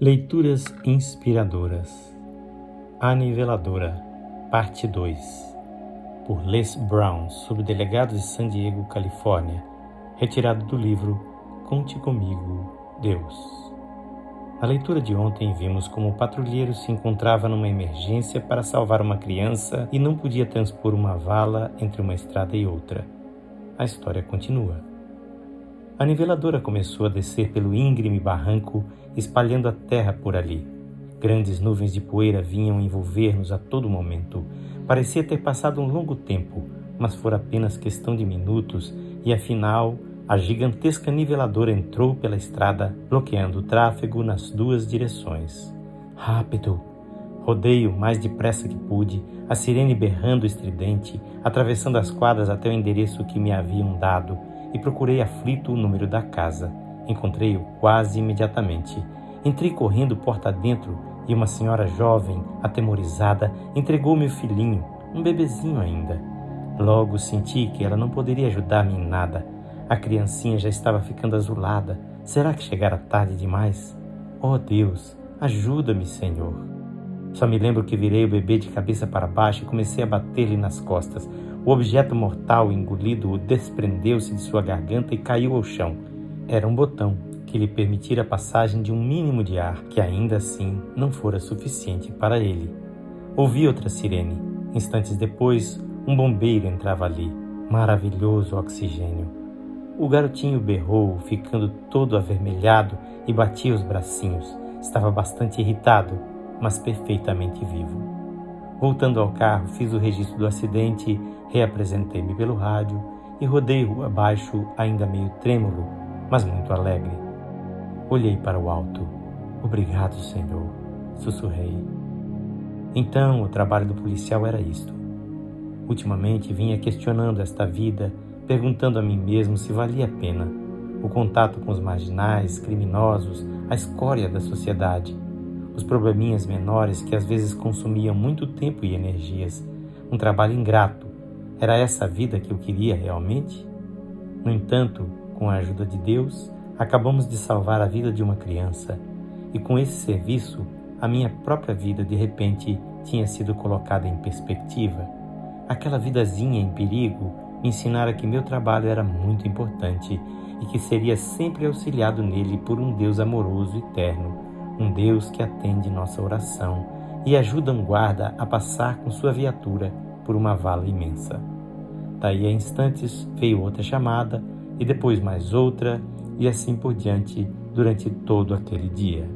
Leituras inspiradoras. A Niveladora, Parte 2. Por Les Brown, subdelegado de San Diego, Califórnia. Retirado do livro Conte Comigo, Deus. Na leitura de ontem, vimos como o patrulheiro se encontrava numa emergência para salvar uma criança e não podia transpor uma vala entre uma estrada e outra. A história continua. A niveladora começou a descer pelo íngreme barranco, espalhando a terra por ali. Grandes nuvens de poeira vinham envolver-nos a todo momento. Parecia ter passado um longo tempo, mas fora apenas questão de minutos e afinal a gigantesca niveladora entrou pela estrada, bloqueando o tráfego nas duas direções. Rápido! Rodei o mais depressa que pude, a sirene berrando estridente, atravessando as quadras até o endereço que me haviam dado e procurei aflito o número da casa. Encontrei-o quase imediatamente. Entrei correndo porta dentro e uma senhora jovem, atemorizada, entregou-me o filhinho, um bebezinho ainda. Logo senti que ela não poderia ajudar-me em nada. A criancinha já estava ficando azulada. Será que chegara tarde demais? Oh Deus, ajuda-me, Senhor. Só me lembro que virei o bebê de cabeça para baixo e comecei a bater-lhe nas costas. O objeto mortal engolido desprendeu-se de sua garganta e caiu ao chão. Era um botão que lhe permitira a passagem de um mínimo de ar, que ainda assim não fora suficiente para ele. Ouvi outra sirene. Instantes depois, um bombeiro entrava ali. Maravilhoso oxigênio. O garotinho berrou, ficando todo avermelhado e batia os bracinhos. Estava bastante irritado, mas perfeitamente vivo. Voltando ao carro, fiz o registro do acidente, reapresentei-me pelo rádio e rodei rua abaixo, ainda meio trêmulo, mas muito alegre. Olhei para o alto. Obrigado, Senhor, sussurrei. Então, o trabalho do policial era isto. Ultimamente vinha questionando esta vida, perguntando a mim mesmo se valia a pena. O contato com os marginais, criminosos, a escória da sociedade os probleminhas menores que às vezes consumiam muito tempo e energias, um trabalho ingrato. Era essa a vida que eu queria realmente? No entanto, com a ajuda de Deus, acabamos de salvar a vida de uma criança, e com esse serviço, a minha própria vida de repente tinha sido colocada em perspectiva. Aquela vidazinha em perigo me ensinara que meu trabalho era muito importante e que seria sempre auxiliado nele por um Deus amoroso e terno um Deus que atende nossa oração e ajuda um guarda a passar com sua viatura por uma vala imensa. Daí a instantes veio outra chamada e depois mais outra e assim por diante durante todo aquele dia.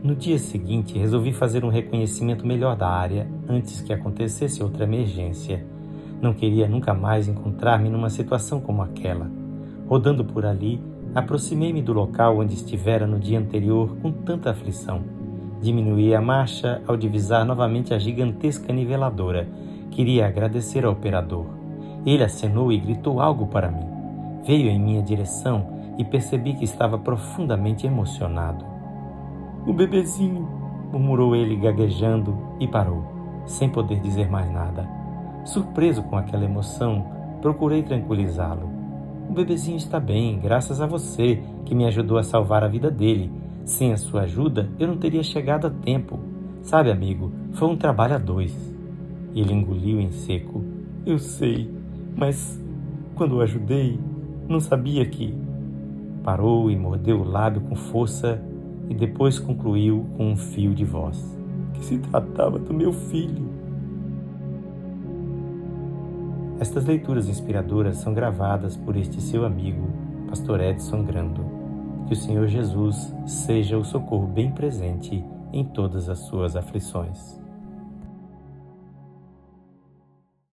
No dia seguinte, resolvi fazer um reconhecimento melhor da área antes que acontecesse outra emergência. Não queria nunca mais encontrar-me numa situação como aquela. Rodando por ali, Aproximei-me do local onde estivera no dia anterior com tanta aflição. Diminuí a marcha ao divisar novamente a gigantesca niveladora. Queria agradecer ao operador. Ele acenou e gritou algo para mim. Veio em minha direção e percebi que estava profundamente emocionado. O bebezinho, murmurou ele gaguejando e parou, sem poder dizer mais nada. Surpreso com aquela emoção, procurei tranquilizá-lo. O bebezinho está bem, graças a você que me ajudou a salvar a vida dele. Sem a sua ajuda, eu não teria chegado a tempo. Sabe, amigo, foi um trabalho a dois. Ele engoliu em seco. Eu sei, mas quando o ajudei, não sabia que. Parou e mordeu o lábio com força e depois concluiu com um fio de voz: que se tratava do meu filho. Estas leituras inspiradoras são gravadas por este seu amigo, Pastor Edson Grando. O Senhor Jesus seja o socorro bem presente em todas as suas aflições.